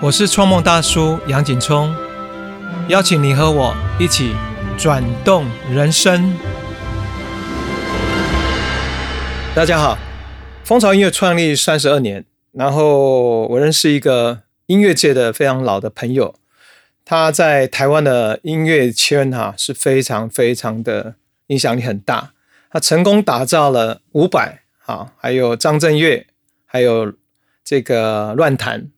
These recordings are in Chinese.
我是创梦大叔杨景聪，邀请你和我一起转动人生。大家好，蜂巢音乐创立三十二年，然后我认识一个音乐界的非常老的朋友，他在台湾的音乐圈哈是非常非常的影响力很大，他成功打造了伍佰啊，还有张震岳，还有这个乱弹。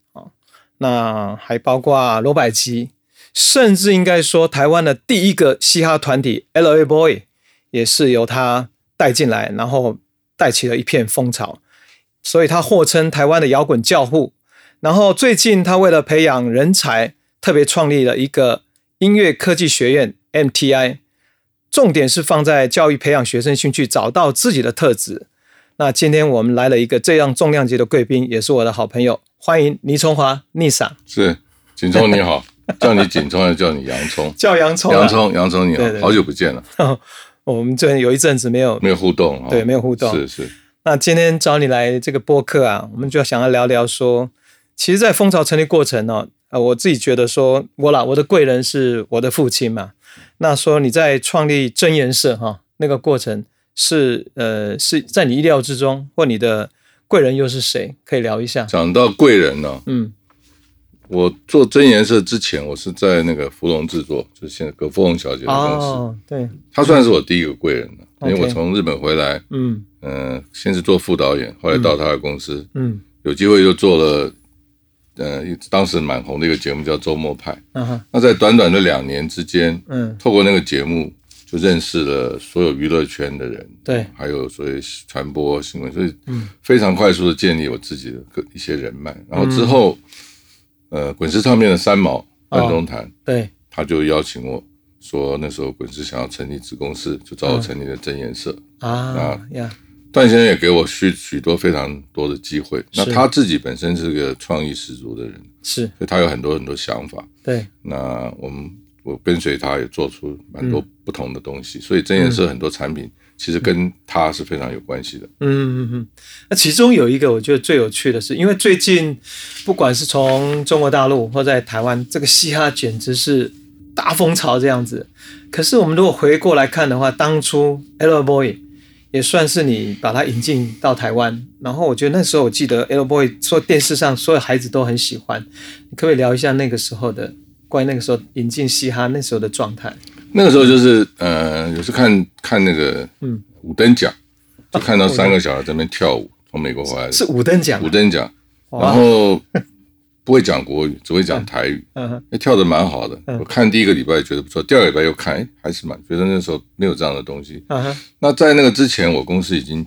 那还包括罗百吉，甚至应该说台湾的第一个嘻哈团体 L.A. Boy 也是由他带进来，然后带起了一片风潮，所以他获称台湾的摇滚教父。然后最近他为了培养人才，特别创立了一个音乐科技学院 MTI，重点是放在教育培养学生兴趣，找到自己的特质。那今天我们来了一个这样重量级的贵宾，也是我的好朋友。欢迎倪崇华，逆赏是景聪你好，叫你景聪还是叫你洋葱？叫洋葱，洋葱，洋葱你好，好久不见了。我们这有一阵子没有没有互动，对，没有互动。是是。那今天找你来这个播客啊，我们就想要聊聊说，其实，在蜂巢成立过程呢，呃，我自己觉得说，我啦，我的贵人是我的父亲嘛。那说你在创立真颜色哈，那个过程是呃是在你意料之中，或你的。贵人又是谁？可以聊一下。讲到贵人呢，嗯，我做真颜色之前，我是在那个芙蓉制作，就是现在葛芙蓉小姐的公司。对，她算是我第一个贵人了，因为我从日本回来，嗯嗯，先是做副导演，后来到他的公司，嗯，有机会又做了，呃，当时蛮红的一个节目叫《周末派》。嗯哼，那在短短的两年之间，嗯，透过那个节目。就认识了所有娱乐圈的人，对，还有所谓传播新闻，所以非常快速的建立我自己的个一些人脉。然后之后，呃，滚石唱片的三毛段中谈，对，他就邀请我说，那时候滚石想要成立子公司，就找我成立了真颜色啊呀。段先生也给我许许多非常多的机会。那他自己本身是个创意十足的人，是，所以他有很多很多想法。对，那我们。我跟随他也做出蛮多不同的东西，所以真颜色很多产品其实跟他是非常有关系的。嗯嗯嗯。那其中有一个我觉得最有趣的是，因为最近不管是从中国大陆或在台湾，这个嘻哈简直是大风潮这样子。可是我们如果回过来看的话，当初 L Boy 也算是你把它引进到台湾，然后我觉得那时候我记得 L Boy 说电视上所有孩子都很喜欢，你可不可以聊一下那个时候的？关于那个时候引进嘻哈那时候的状态，那个时候就是呃，有时看看那个嗯。五等奖，就看到三个小孩在那边跳舞，从美国回来。是五等奖，五等奖，然后不会讲国语，只会讲台语，嗯，跳的蛮好的。我看第一个礼拜觉得不错，第二个礼拜又看，哎，还是蛮觉得那时候没有这样的东西。那在那个之前，我公司已经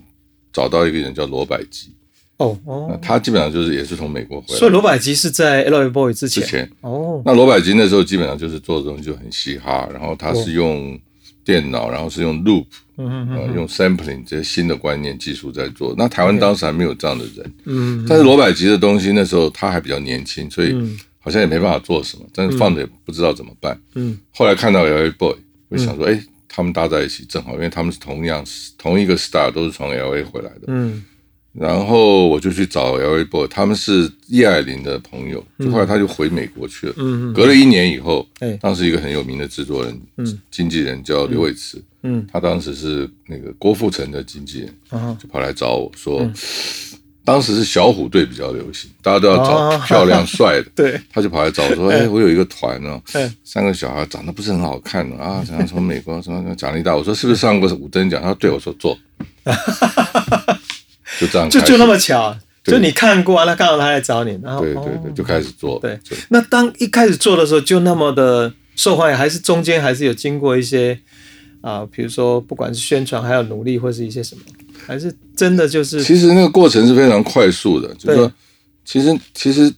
找到一个人叫罗百吉。哦哦，他基本上就是也是从美国回来，所以罗百吉是在 L.A. Boy 之前。之前哦，那罗百吉那时候基本上就是做的东西就很嘻哈，然后他是用电脑，然后是用 loop，嗯嗯用 sampling 这些新的观念技术在做。那台湾当时还没有这样的人，嗯，但是罗百吉的东西那时候他还比较年轻，所以好像也没办法做什么，但是放着也不知道怎么办。嗯，后来看到 L.A. Boy，我想说，哎，他们搭在一起正好，因为他们是同样同一个 star，都是从 L.A. 回来的。嗯。然后我就去找 L.A. Boy，他们是叶爱玲的朋友，就后来他就回美国去了。嗯嗯。隔了一年以后，当时一个很有名的制作人、经纪人叫刘伟慈，嗯，他当时是那个郭富城的经纪人，就跑来找我说，当时是小虎队比较流行，大家都要找漂亮帅的，对，他就跑来找我说，哎，我有一个团哦，三个小孩长得不是很好看的啊，想要从美国什么奖励大，我说是不是上过五等奖？他说对，我说做。就这样，就就那么巧，就你看过，那刚好他来找你，然后对对对，就开始做。对，那当一开始做的时候，就那么的受欢迎，还是中间还是有经过一些啊，比如说不管是宣传，还有努力，或是一些什么，还是真的就是。其实那个过程是非常快速的，就是说，其实其实，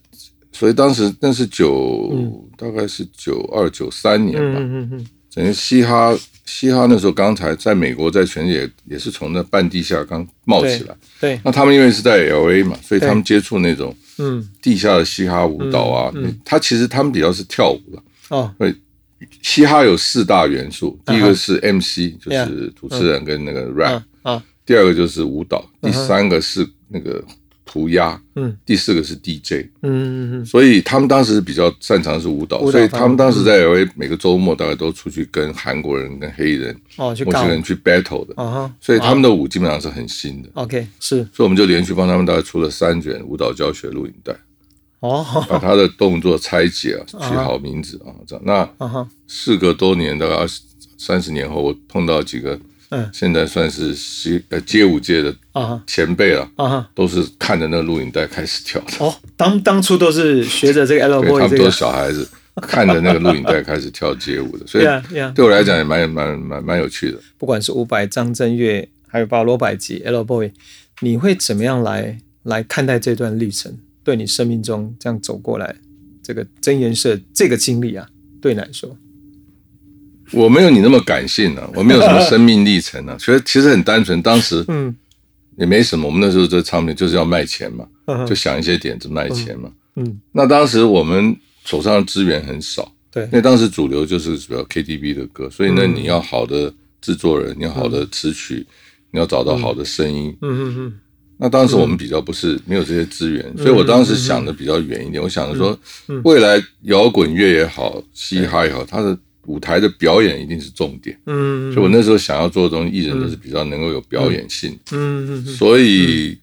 所以当时那是九，大概是九二九三年吧，嗯嗯嗯，整个嘻哈。嘻哈那时候刚才在美国，在全世界也是从那半地下刚冒起来。对，那他们因为是在 L A 嘛，所以他们接触那种嗯地下的嘻哈舞蹈啊。嗯，他其实他们比较是跳舞的哦。对，嘻哈有四大元素，第一个是 M C，就是主持人跟那个 rap 啊。第二个就是舞蹈，第三个是那个涂鸦，嗯，第四个是 DJ，嗯嗯嗯所以他们当时比较擅长的是舞蹈，舞蹈所以他们当时在每个周末大概都出去跟韩国人、跟黑人、哦，去搞墨西哥人去 battle 的，啊哈，所以他们的舞基本上是很新的，OK 是。所以我们就连续帮他们大概出了三卷舞蹈教学录影带，哦，把他的动作拆解啊，取好名字啊，这样。那啊哈，事隔多年，大概二十三十年后，我碰到几个，嗯现在算是街呃街舞界的啊前辈了，啊哈，都是看着那个录影带开始跳的。哦，当当初都是学着这个 L boy，他们都是小孩子，看着那个录影带开始跳街舞的，所以.对我来讲也蛮蛮蛮蛮有趣的。不管是伍佰、张震岳，还有包括罗百吉、L boy，你会怎么样来来看待这段历程？对你生命中这样走过来，这个真言社这个经历啊，对你来说，我没有你那么感性啊，我没有什么生命历程啊，所以其实很单纯，当时嗯。也没什么。我们那时候这唱片就是要卖钱嘛，嗯。就想一些点子卖钱嘛。嗯，那当时我们手上的资源很少，对。因为当时主流就是主要 KTV 的歌，所以呢，嗯你要好的制作人，你要好的词曲，你要找到好的声音。嗯。嗯。嗯。那当时我们比较不是没有这些资源，所以我当时想的比较远一点，我想着说，嗯。未来摇滚乐也好，嘻哈也好，它的舞台的表演一定是重点。嗯所以我那时候想要做的东西，艺人都是比较能够有表演性，嗯嗯所以。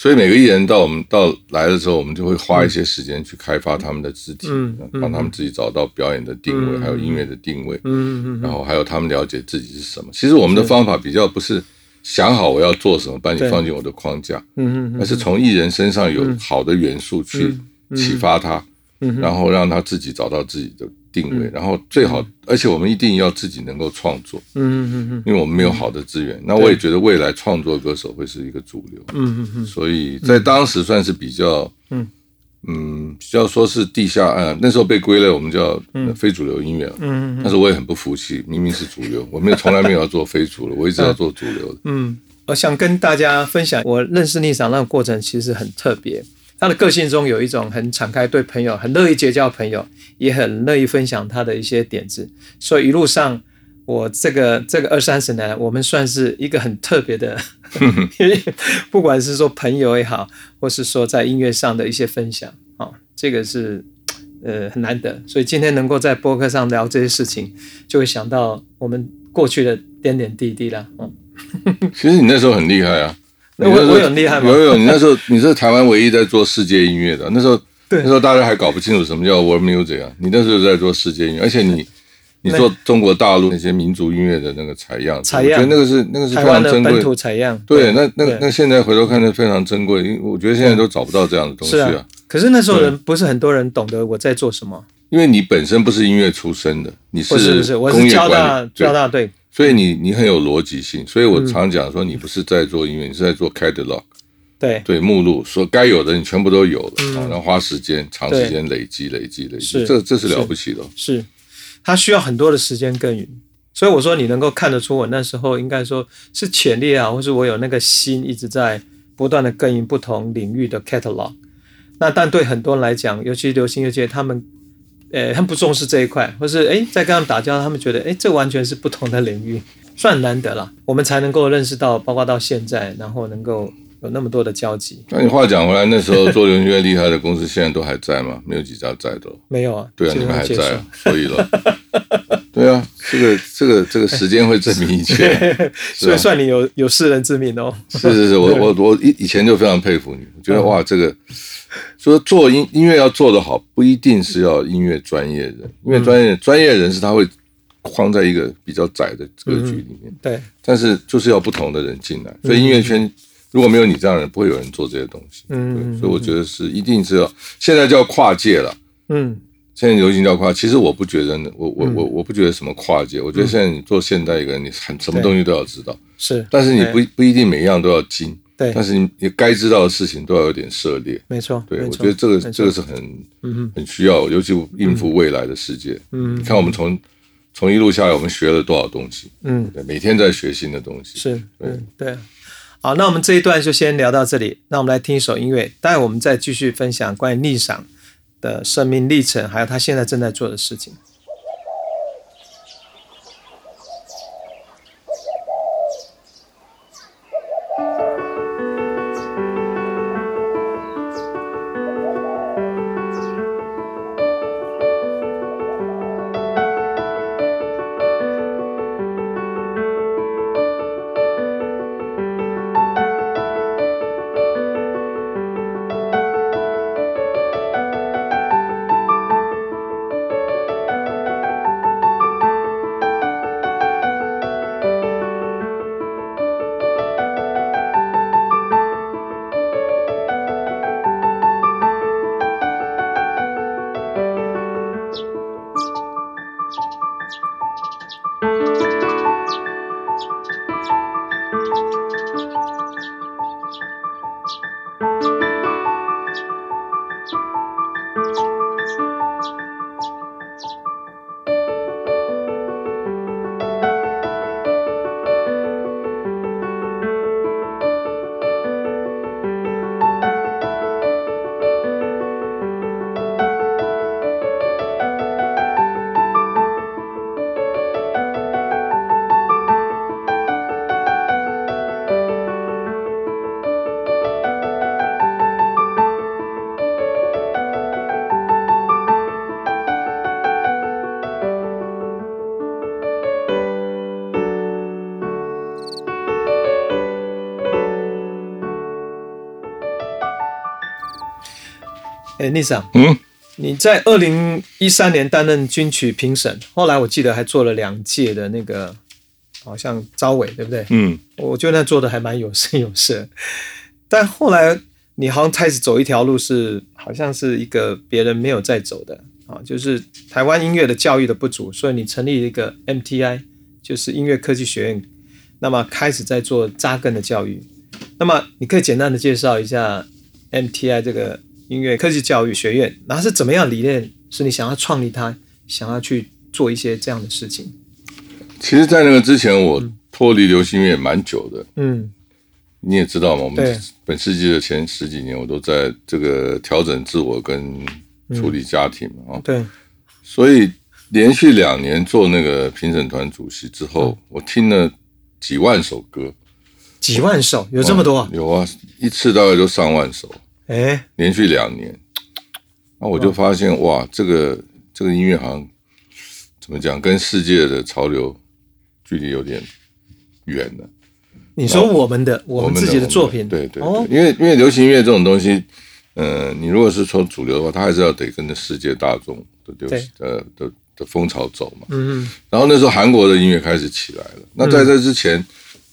所以每个艺人到我们到来的时候，我们就会花一些时间去开发他们的肢体，帮他们自己找到表演的定位，嗯还有音乐的定位，嗯嗯然后还有他们了解自己是什么。其实我们的方法比较不是想好我要做什么，把你放进我的框架，嗯嗯而是从艺人身上有好的元素去启发他，嗯。然后让他自己找到自己的定位，然后最好，而且我们一定要自己能够创作，嗯嗯嗯因为我们没有好的资源。那我也觉得未来创作歌手会是一个主流，嗯嗯嗯。所以在当时算是比较，嗯。嗯，比较说是地下，呃，那时候被归类我们叫呃非主流音乐嗯。嗯但是我也很不服气，明明是主流，我没有从来没有要做非主流，我一直要做主流的。嗯，我想跟大家分享，我认识丽莎那个过程其实很特别。他的个性中有一种很敞开，对朋友很乐意结交朋友，也很乐意分享他的一些点子。所以一路上，我这个这个二三十年来，我们算是一个很特别的，不管是说朋友也好，或是说在音乐上的一些分享啊、哦，这个是呃很难得。所以今天能够在播客上聊这些事情，就会想到我们过去的点点滴滴啦。嗯，其实你那时候很厉害啊，那我有很厉害吗？有有，你那时候你是台湾唯一在做世界音乐的，那时候对。那时候大家还搞不清楚什么叫 world music 啊，你那时候在做世界音乐，而且你你做中国大陆那些民族音乐的那个采样，采样我觉得那个是那个是非常珍贵的本土。采样，对，那那个那现在回头看，那非常珍贵，因为我觉得现在都找不到这样的东西是啊。可是那时候人不是很多人懂得我在做什么，因为你本身不是音乐出身的，你不是不是，我是工业管交大交大队，所以你你很有逻辑性。所以我常讲说，你不是在做音乐，你是在做 catalog，对对目录，说该有的你全部都有了，啊然后花时间长时间累积累积累积，这这是了不起的哦。是，他需要很多的时间耕耘。所以我说，你能够看得出我那时候应该说是潜力啊，或是我有那个心一直在不断的耕耘不同领域的 catalog。那但对很多人来讲，尤其流行乐界，他们呃很不重视这一块，或是诶在跟他们打交道，他们觉得诶这完全是不同的领域，算难得了，我们才能够认识到，包括到现在，然后能够有那么多的交集。那你话讲回来，那时候做流行乐厉害的公司现在都还在吗？没有几家在的哦。没有啊，对啊，你们还在啊，所以了。对啊，这个这个这个时间会证明一切。所以算你有有世人之名哦。是是是，我 我我以以前就非常佩服你，我觉得哇，这个 说做音音乐要做得好，不一定是要音乐专业人，音乐专业专业人士他会框在一个比较窄的格局里面，对，但是就是要不同的人进来，所以音乐圈如果没有你这样的人，不会有人做这些东西。嗯对，所以我觉得是一定是要现在叫跨界了。嗯。现在流行叫跨，其实我不觉得呢，我我我我不觉得什么跨界，我觉得现在你做现代一个人，你很什么东西都要知道，是，但是你不不一定每一样都要精，对但，是你你该知道的事情都要有点涉猎。没错，对，我觉得这个这个是很嗯很需要，尤其应付未来的世界。嗯你看我们从从一路下来，我们学了多少东西？嗯对，每天在学新的东西。是，嗯对。好，那我们这一段就先聊到这里。那我们来听一首音乐，待会我们再继续分享关于逆赏的生命历程，还有他现在正在做的事情。「哎，逆长，嗯，你在二零一三年担任军曲评审，后来我记得还做了两届的那个，好像招委，对不对？嗯，我觉得那做的还蛮有声有色。但后来你好像开始走一条路是，好像是一个别人没有在走的啊，就是台湾音乐的教育的不足，所以你成立一个 MTI，就是音乐科技学院，那么开始在做扎根的教育。那么你可以简单的介绍一下 MTI 这个音乐科技教育学院，然后是怎么样理念，是你想要创立它，想要去做一些这样的事情？其实，在那个之前，我脱离流行乐蛮久的。嗯。你也知道嘛，我们本世纪的前十几年，我都在这个调整自我跟处理家庭嘛啊、对，所以连续两年做那个评审团主席之后，我听了几万首歌，几万首？有这么多啊？有啊，一次大概就上万首，哎，连续两年，那我就发现哇，这个这个音乐好像怎么讲，跟世界的潮流距离有点远了。你说我们的我们自己的作品，对对对，哦，因为因为流行音乐这种东西，呃，你如果是从主流的话，它还是要得跟着世界大众的流行呃的的风潮走嘛。嗯然后那时候韩国的音乐开始起来了，那在这之前，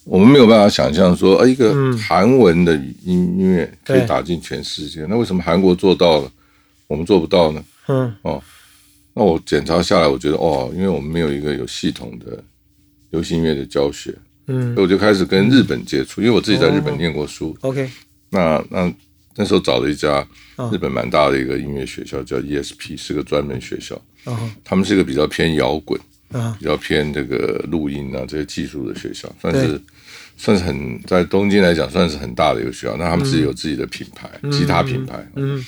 我们没有办法想象说，呃，一个韩文的音乐可以打进全世界，那为什么韩国做到了，我们做不到呢？嗯。那我检查下来，我觉得哦，因为我们没有一个有系统的流行音乐的教学，嗯。所以我就开始跟日本接触，因为我自己在日本念过书。，OK，那那那时候找了一家哦。日本蛮大的一个音乐学校，叫 ESP，是个专门学校。哦。他们是一个比较偏摇滚、啊，比较偏这个录音啊这些技术的学校，算是算是很在东京来讲算是很大的一个学校。那他们自己有自己的品牌，吉他品牌。嗯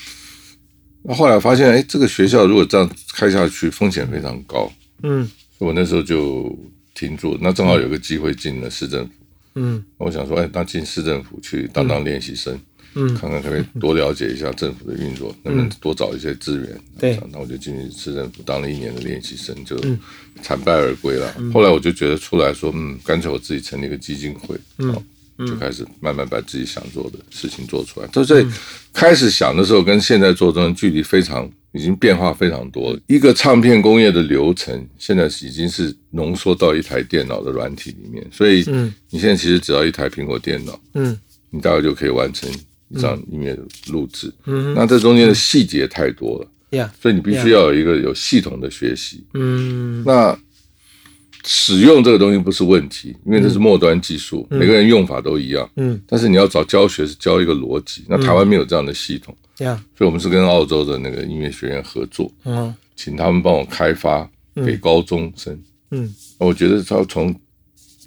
那后来发现，哎，这个学校如果这样开下去，风险非常高。嗯所以我那时候就停住，那正好有个机会进了市政府。嗯我想说，哎，那进市政府去当当练习生，嗯。看看可不可以多了解一下政府的运作，能不能多找一些资源。对。那我就进去市政府当了一年的练习生，就嗯。惨败而归了。后来我就觉得出来说，嗯，干脆我自己成立一个基金会，嗯。哦就开始慢慢把自己想做的事情做出来。就在开始想的时候，跟现在做中间距离非常，已经变化非常多了。一个唱片工业的流程，现在已经是浓缩到一台电脑的软体里面，所以嗯。你现在其实只要一台苹果电脑，嗯。你大概就可以完成一张音乐的录制。嗯那这中间的细节太多了，呀，所以你必须要有一个有系统的学习。嗯。那使用这个东西不是问题，因为这是末端技术，每个人用法都一样。嗯。但是你要找教学是教一个逻辑，那台湾没有这样的系统，呀，所以我们是跟澳洲的那个音乐学院合作，嗯。请他们帮我开发给高中生。嗯。我觉得他从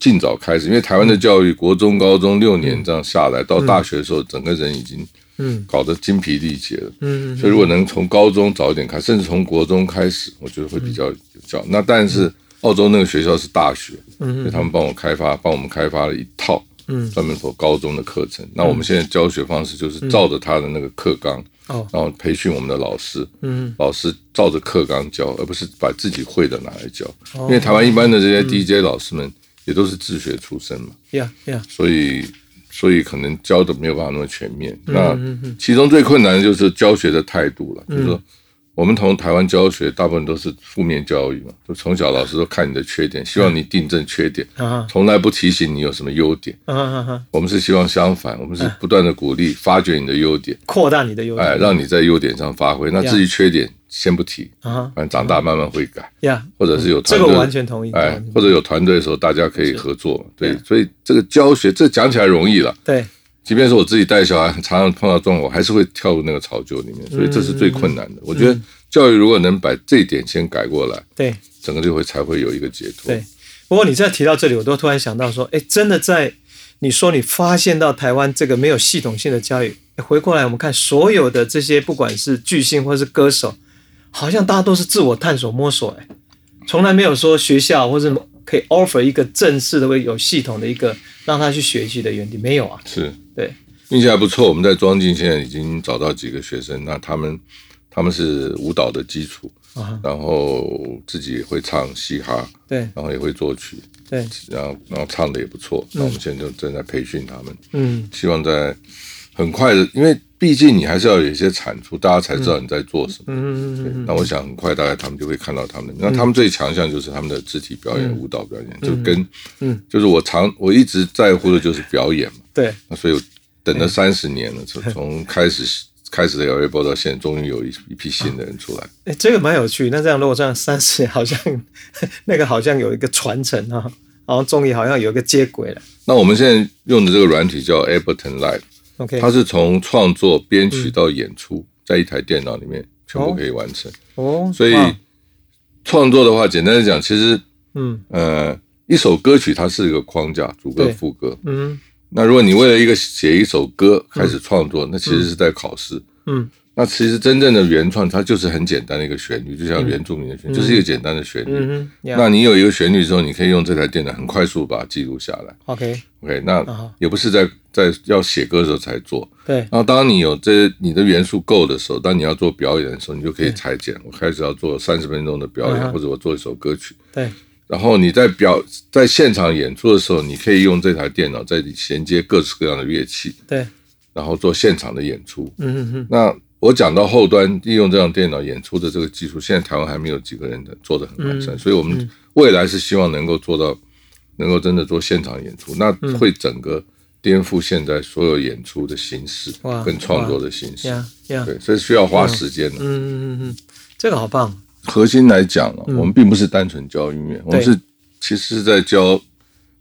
尽早开始，因为台湾的教育，国中、高中六年这样下来，到大学的时候，整个人已经嗯。搞得精疲力竭了。嗯所以如果能从高中早一点开，甚至从国中开始，我觉得会比较有效。那但是澳洲那个学校是大学，嗯所以他们帮我开发，帮我们开发了一套嗯。专门做高中的课程。那我们现在教学方式就是照着他的那个课纲，哦。然后培训我们的老师，嗯老师照着课纲教，而不是把自己会的拿来教。哦。因为台湾一般的这些 DJ 老师们也都是自学出身嘛，Yeah, yeah，所以所以可能教的没有办法那么全面。嗯那其中最困难的就是教学的态度了，就是说。我们从台湾教学，大部分都是负面教育嘛，就从小老师都看你的缺点，希望你订正缺点，啊从来不提醒你有什么优点。我们是希望相反，我们是不断的鼓励发掘你的优点，扩大你的优哎，点让你在优点上发挥。那至于缺点，先不提，啊反正长大慢慢会改，呀，或者是有这个团队，我完全同意，哎，或者有团队的时候，大家可以合作嘛。对，所以这个教学，这讲起来容易了。对，即便是我自己带小孩，常常碰到状况，我还是会跳入那个潮流里面，所以这是最困难的。我觉得教育如果能把这一点先改过来，对整个就会才会有一个解脱。对。不过你再提到这里，我都突然想到说，哎，真的在你说你发现到台湾这个没有系统性的教育，回过来我们看所有的这些，不管是巨星或是歌手，好像大家都是自我探索摸索，哎，从来没有说学校或者可以 offer 一个正式的、有系统的一个让他去学习的园地，没有啊？是，对，运气还不错。我们在庄敬现在已经找到几个学生，那他们他们是舞蹈的基础，啊，然后自己也会唱嘻哈，对然后也会作曲，对，然后然后唱的也不错。那我们现在就正在培训他们，嗯希望在很快的，因为毕竟你还是要有一些产出，大家才知道你在做什么。嗯嗯嗯那我想很快大概他们就会看到他们。那他们最强项就是他们的肢体表演、舞蹈表演，就跟嗯就是我常我一直在乎的就是表演嘛。对，那所以我等了三十年了，从从开始开始的 L A 播到现在，终于有一一批新的人出来。哎，这个蛮有趣。那这样如果这样三十年，好像 那个好像有一个传承啊，好像终于好像有一个接轨了。那我们现在用的这个软体叫 Ableton Live，OK，它是从创作、编曲到演出，在一台电脑里面全部可以完成。哦，所以创作的话，简单的讲，其实嗯。呃，一首歌曲它是一个框架，主歌、副歌。嗯。那如果你为了一个写一首歌开始创作，那其实是在考试。嗯。那其实真正的原创，它就是很简单的一个旋律，就像原住民的旋律，就是一个简单的旋律。嗯那你有一个旋律之后，你可以用这台电脑很快速把它记录下来。，OK，OK，那啊也不是在在要写歌的时候才做。对，然后当你有这你的元素够的时候，当你要做表演的时候，你就可以裁剪。我开始要做三十分钟的表演，或者我做一首歌曲。对，然后你在表在现场演出的时候，你可以用这台电脑在衔接各式各样的乐器，对，然后做现场的演出。嗯嗯嗯，那我讲到后端利用这样电脑演出的这个技术，现在台湾还没有几个人的做的很完嗯善，所以我们未来是希望能够做到，能够真的做现场演出，那嗯。会整个颠覆现在所有演出的形式哇跟创作的形式。对，所以需要花时间的。嗯嗯嗯嗯，这个好棒。核心来讲啊，我们并不是单纯教音乐，我们是其实是在教，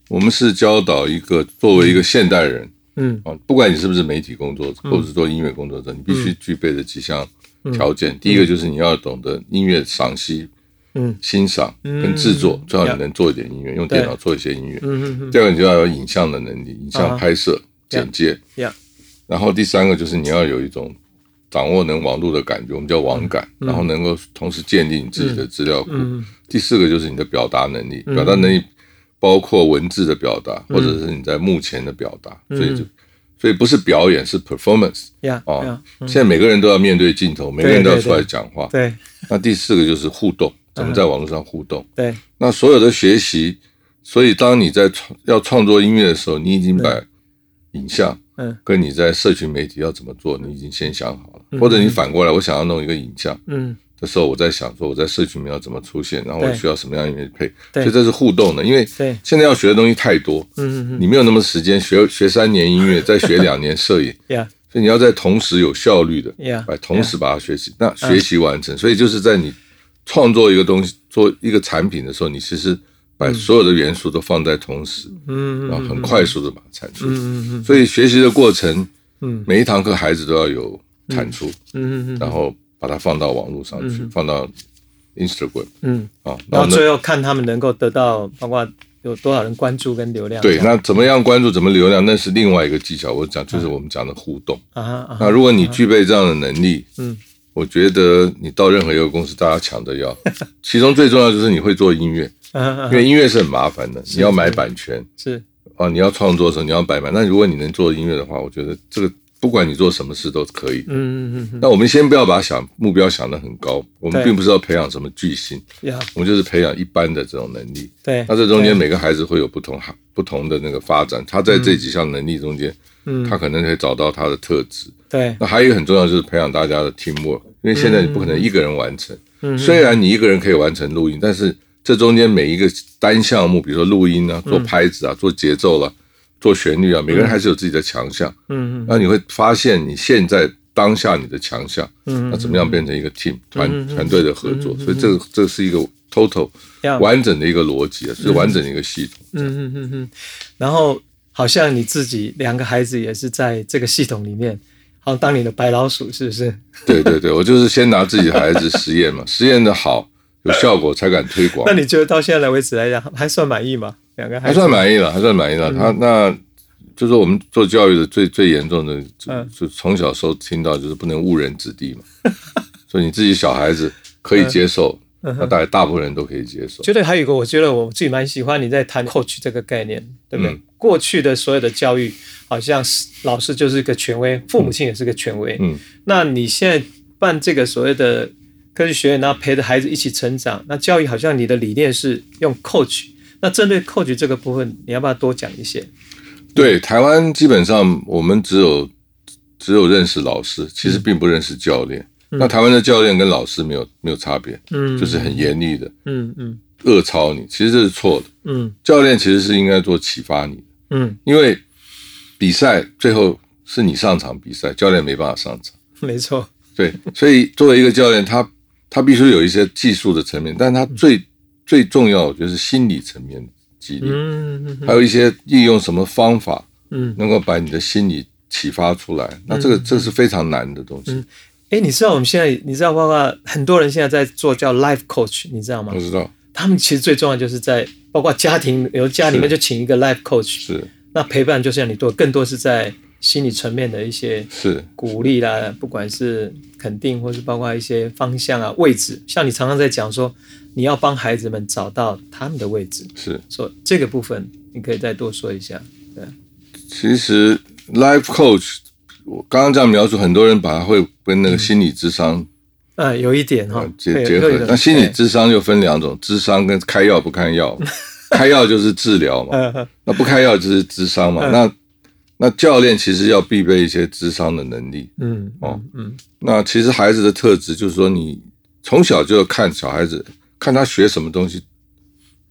我们是教导一个作为一个现代人嗯。啊，不管你是不是媒体工作者或者是做音乐工作者，你必须具备的几项条件。第一个就是你要懂得音乐赏析、嗯。欣赏跟制作，最好你能做一点音乐，用电脑做一些音乐。第二个你就要有影像的能力，影像拍摄、剪接。然后第三个就是你要有一种掌握能网络的感觉，我们叫网感，然后能够同时建立你自己的资料库。第四个就是你的表达能力，表达能力包括文字的表达，或者是你在幕前的表达，所以就所以不是表演，是 performance 呀啊，。现在每个人都要面对镜头，每个人都要出来讲话。对。那第四个就是互动，怎么在网络上互动？对，那所有的学习，所以当你在创要创作音乐的时候，你已经把影像，嗯，跟你在社群媒体要怎么做，你已经先想好了，或者你反过来，我想要弄一个影像嗯。的时候，我在想说我在社群里面要怎么出现，然后我需要什么样的音乐配，对。所以这是互动的，因为对。现在要学的东西太多，嗯嗯你没有那么时间学学三年音乐，再学两年摄影，呀所以你要在同时有效率的，呀来同时把它学习，那学习完成，所以就是在你创作一个东西、做一个产品的时候，你其实把所有的元素都放在同时，嗯然后很快速的把它产出。嗯嗯所以学习的过程，嗯每一堂课孩子都要有产出，嗯嗯然后把它放到网络上去，放到 Instagram 嗯，啊，然后最后看他们能够得到，包括有多少人关注跟流量。对，那怎么样关注，怎么流量，那是另外一个技巧。我讲就是我们讲的互动。啊啊那如果你具备这样的能力，嗯，我觉得你到任何一个公司，大家抢着要。其中最重要就是你会做音乐，因为音乐是很麻烦的，你要买版权。是。啊，你要创作的时候你要摆版。那如果你能做音乐的话，我觉得这个不管你做什么事都可以。嗯嗯嗯那我们先不要把想目标想得很高，我们并不是要培养什么巨星，我们就是培养一般的这种能力。对，那这中间每个孩子会有不同不同的那个发展，他在这几项能力中间，嗯他可能可以找到他的特质。对。那还有一个很重要就是培养大家的 teamwork，因为现在你不可能一个人完成。嗯虽然你一个人可以完成录音，但是这中间每一个单项目，比如说录音啊、做拍子啊、做节奏啦、做旋律啊，每个人还是有自己的强项。嗯嗯。那你会发现你现在当下你的强项，嗯那怎么样变成一个 team 团团队的合作？所以这个这是一个 total 完整的一个逻辑啊，是完整的一个系统。嗯嗯嗯嗯，然后好像你自己两个孩子也是在这个系统里面，好像当你的白老鼠是不是？对对对，我就是先拿自己的孩子实验嘛，实验的好有效果才敢推广那。你觉得到现在为止来讲还算满意吗？两个孩还算满意了，还算满意了。他那就是我们做教育的最最严重的，就从小时候听到就是不能误人子弟嘛。所以你自己小孩子可以接受，那大概大部分人都可以接受。觉得还有一个，我觉得我自己蛮喜欢你在谈 coach 这个概念，对不对？嗯过去的所有的教育，好像是老师就是一个权威，父母亲也是个权威。嗯，那你现在办这个所谓的科学学院，然后陪着孩子一起成长，那教育好像你的理念是用 coach。那针对 coach 这个部分，你要不要多讲一些？对，台湾基本上我们只有只有认识老师，其实并不认识教练。那台湾的教练跟老师没有没有差别，嗯。就是很严厉的嗯嗯。恶操你，其实这是错的。嗯。教练其实是应该做启发你的，嗯，因为比赛最后是你上场比赛，教练没办法上场。没错，对，所以作为一个教练，他他必须有一些技术的层面，但他最最重要就是心理层面的激励，嗯嗯还有一些利用什么方法嗯。能够把你的心理启发出来。那这个这是非常难的东西，哎，你知道我们现在，你知道，包括很多人现在在做叫 life coach，你知道吗我？知道他们其实最重要就是在包括家庭，有的家里面就请一个 life coach，是那陪伴就是让你多，更多是在心理层面的一些是鼓励啦，不管是肯定，或是包括一些方向啊、位置。像你常常在讲说，你要帮孩子们找到他们的位置，是。说这个部分你可以再多说一下。对，其实 life coach，我刚刚这样描述，很多人把它会跟那个心理智商啊，有一点哈呃，结结合。那心理智商又分两种，智商跟开药不开药，开药就是治疗嘛，嗯。嗯那不开药就是智商嘛。嗯。那那教练其实要必备一些智商的能力。嗯哦。嗯。那其实孩子的特质就是说，你从小就要看小孩子，看他学什么东西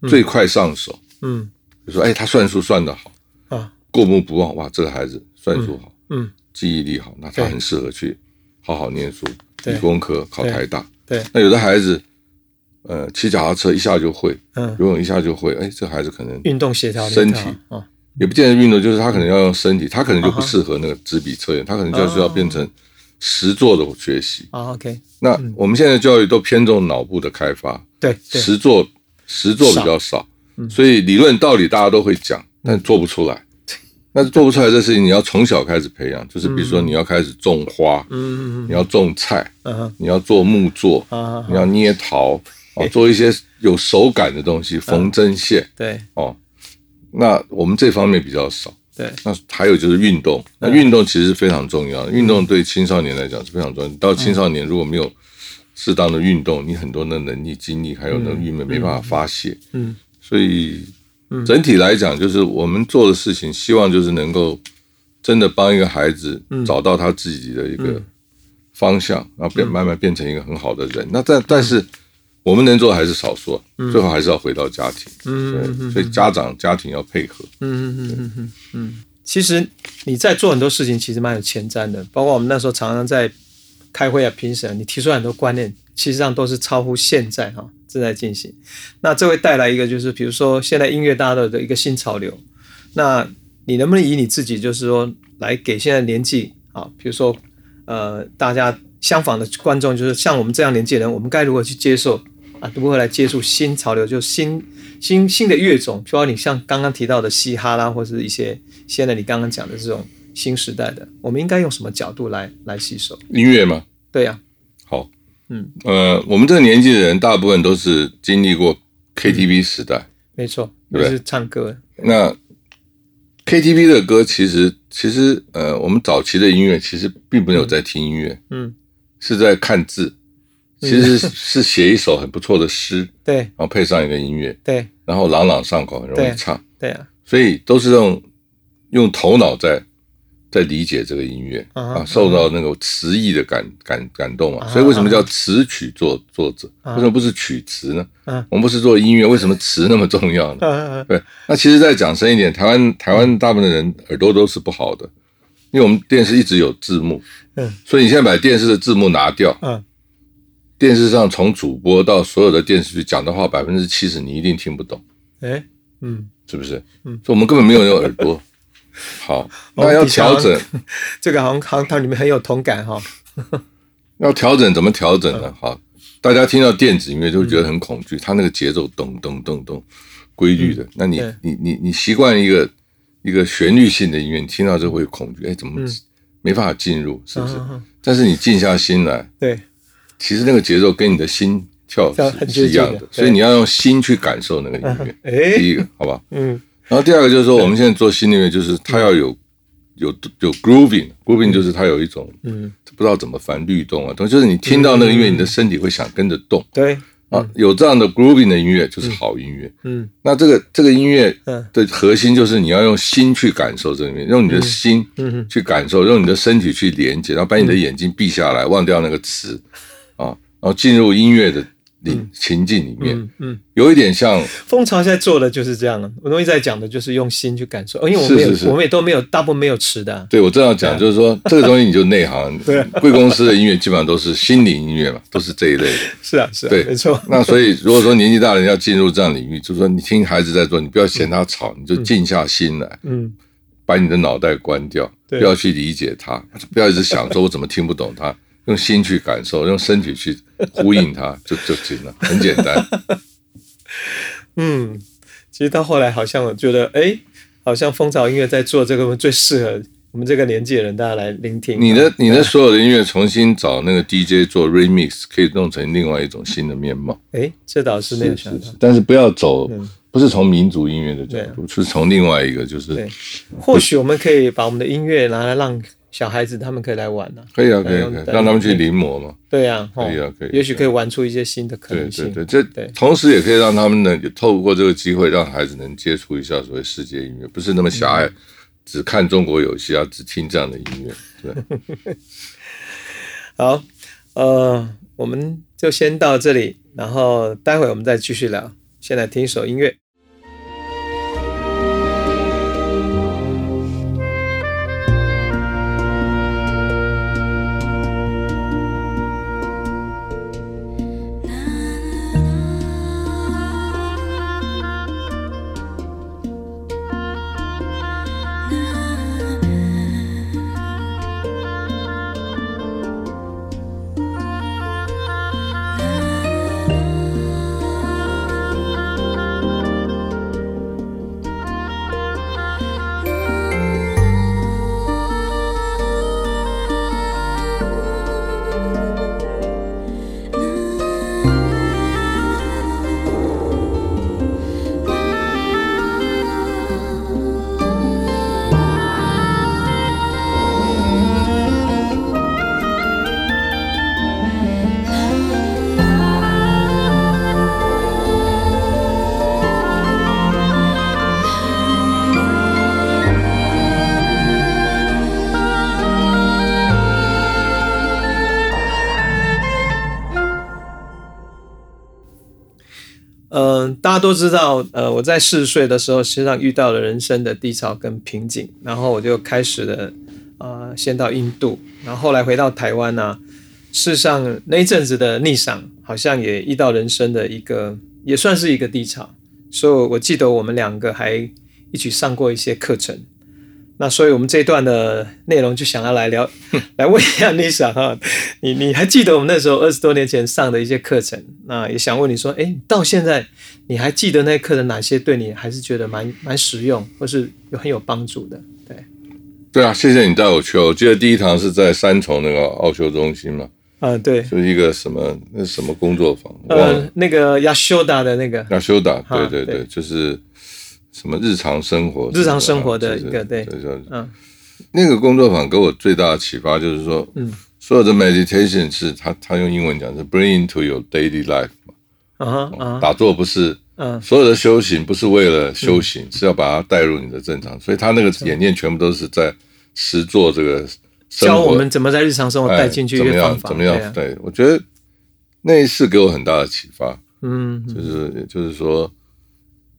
最快上手。嗯。比如说，哎，他算术算得好，啊。过目不忘，哇，这个孩子算术好，嗯，记忆力好，那他很适合去好好念书，理工科考台大。对，那有的孩子，呃，骑脚踏车一下就会，嗯，游泳一下就会，哎，这孩子可能运动协调身体哦，也不见得运动，就是他可能要用身体，他可能就不适合那个纸笔测验，他可能就是要变成实作的学习。啊，OK，那我们现在教育都偏重脑部的开发，对对，实作实作比较少，所以理论道理大家都会讲，但做不出来。那做不出来这事情，你要从小开始培养，就是比如说你要开始种花，嗯嗯你要种菜，嗯嗯你要做木作，啊，你要捏陶，哦，做一些有手感的东西，缝针线对哦。那我们这方面比较少。对，那还有就是运动，那运动其实是非常重要的。运动对青少年来讲是非常重要。到青少年如果没有适当的运动，你很多的能力、精力还有那个郁闷没办法发泄。嗯，所以整体来讲，就是我们做的事情，希望就是能够真的帮一个孩子找到他自己的一个方向，然后变慢慢变成一个很好的人。那但但是我们能做的还是少数，最后还是要回到家庭。嗯对，所以家长家庭要配合。嗯嗯嗯嗯嗯，其实你在做很多事情，其实蛮有前瞻的。包括我们那时候常常在开会啊、评审，你提出来很多观念，其实上都是超乎现在哈正在进行。那这会带来一个就是，比如说现在音乐大家的一个新潮流，那你能不能以你自己就是说来给现在年纪啊，比如说呃大家相仿的观众，就是像我们这样年纪的人，我们该如何去接受啊？如何来接触新潮流，就新新新的乐种，比如你像刚刚提到的嘻哈啦，或是一些现在你刚刚讲的这种新时代的，我们应该用什么角度来来吸收？音乐吗？对呀、好，嗯，呃，我们这个年纪的人，大部分都是经历过 KTV 时代。没错，就是唱歌，那 KTV 的歌，其实其实呃，我们早期的音乐其实并没有在听音乐，嗯，是在看字，其实是是写一首很不错的诗，对。然后配上一个音乐，对。然后朗朗上口，很容易对唱，对啊，所以都是用用头脑在在理解这个音乐啊啊，受到那个词意的感感感动啊，啊所以为什么叫词曲作作者？啊。为什么不是曲词呢？嗯我们不是做音乐，为什么词那么重要呢？呃 对，那其实再讲深一点，台湾台湾大部分的人耳朵都是不好的，因为我们电视一直有字幕，嗯。所以你现在把电视的字幕拿掉，嗯电视上从主播到所有的电视剧讲的话，百分之七十你一定听不懂，哎嗯，是不是？嗯。所以我们根本没有用耳朵。好，哦那要调整，这个好像好像他里面很有同感哈、要调整怎么调整呢？好，大家听到电子音乐就会觉得很恐惧，它那个节奏咚咚咚咚，规律的。那你你你你习惯一个一个旋律性的音乐，你听到就会恐惧，哎，怎么没办法进入？是不是？但是你静下心来，对其实那个节奏跟你的心跳是是一样的所以你要用心去感受那个音乐。哎第一个，好吧。嗯然后第二个就是说，我们现在做新音乐，就是它要有有有 grooving，grooving 就是它有一种嗯，不知道怎么翻律动啊，就是你听到那个音乐，你的身体会想跟着动。对。啊，有这样的 grooving 的音乐就是好音乐。嗯。那这个这个音乐嗯。的核心就是你要用心去感受这个音乐，用你的心嗯。去感受，用你的身体去连接，然后把你的眼睛闭下来，忘掉那个词。啊，然后进入音乐的里情境里面，嗯嗯，有一点像蜂巢现在做的就是这样啊。我东西在讲的就是用心去感受，哦因为我们我们也都没有，大部分没有吃的啊。对我正要讲，就是说 这个东西你就内行。对贵公司的音乐基本上都是心灵音乐嘛，都是这一类的。是啊，是啊，对没错。那所以如果说年纪大的人要进入这样领域，就是说你听孩子在做，你不要嫌他吵，你就静下心来，嗯，把你的脑袋关掉，不要去理解他，不要一直想说我怎么听不懂他，用心去感受，用身体去呼应它，就就行了，很简单。嗯，其实到后来好像我觉得，哎，好像蜂巢音乐在做这个最适合我们这个年纪的人，大家来聆听。你的你的所有的音乐重新找那个 DJ 做 remix，可以弄成另外一种新的面貌。哎，这倒是没有想到。但是不要走嗯，不是从民族音乐的角度，是从另外一个，就是，或许我们可以把我们的音乐拿来让小孩子他们可以来玩呢、可以啊，可以用可以，让他们去临摹嘛。对呀、啊，可以啊可以也许可以玩出一些新的可能性。对对，这对同时也可以让他们能透过这个机会，让孩子能接触一下所谓世界音乐，不是那么狭嗯隘，只看中国游戏啊，只听这样的音乐。对，好，呃，我们就先到这里，然后待会我们再继续聊。先来听一首音乐。家都知道，呃，我在四十岁的时候，实际上遇到了人生的低潮跟瓶颈，然后我就开始了，呃，先到印度，然后后来回到台湾呢、事实上那一阵子的逆商，好像也遇到人生的一个，也算是一个低潮，所以我记得我们两个还一起上过一些课程。那所以，我们这一段的内容就想要来聊，来问一下 Lisa 哈，你你还记得我们那时候二十多年前上的一些课程？那也想问你说，哎，到现在你还记得那课的哪些对你还是觉得蛮蛮实用，或是有很有帮助的？对，对啊，谢谢你带我去哦。我记得第一堂是在三重那个奥修中心嘛，啊、对，就是一个什么那是什么工作坊，忘呃，，那个 Yashoda 的那个，亚修打，啊对对对对，就是什么日常生活，日常生活的一个对。就是嗯。那个工作坊给我最大的启发就是说，嗯，所有的 meditation 是他他用英文讲是 bring into your daily life 嘛，啊哈打坐不是嗯。所有的修行不是为了修行，是要把它带入你的正常，所以他那个演练全部都是在实做这个教我们怎么在日常生活哎带进去一怎么样些方法，怎么样？对我觉得那一次给我很大的启发，嗯嗯。就是就是说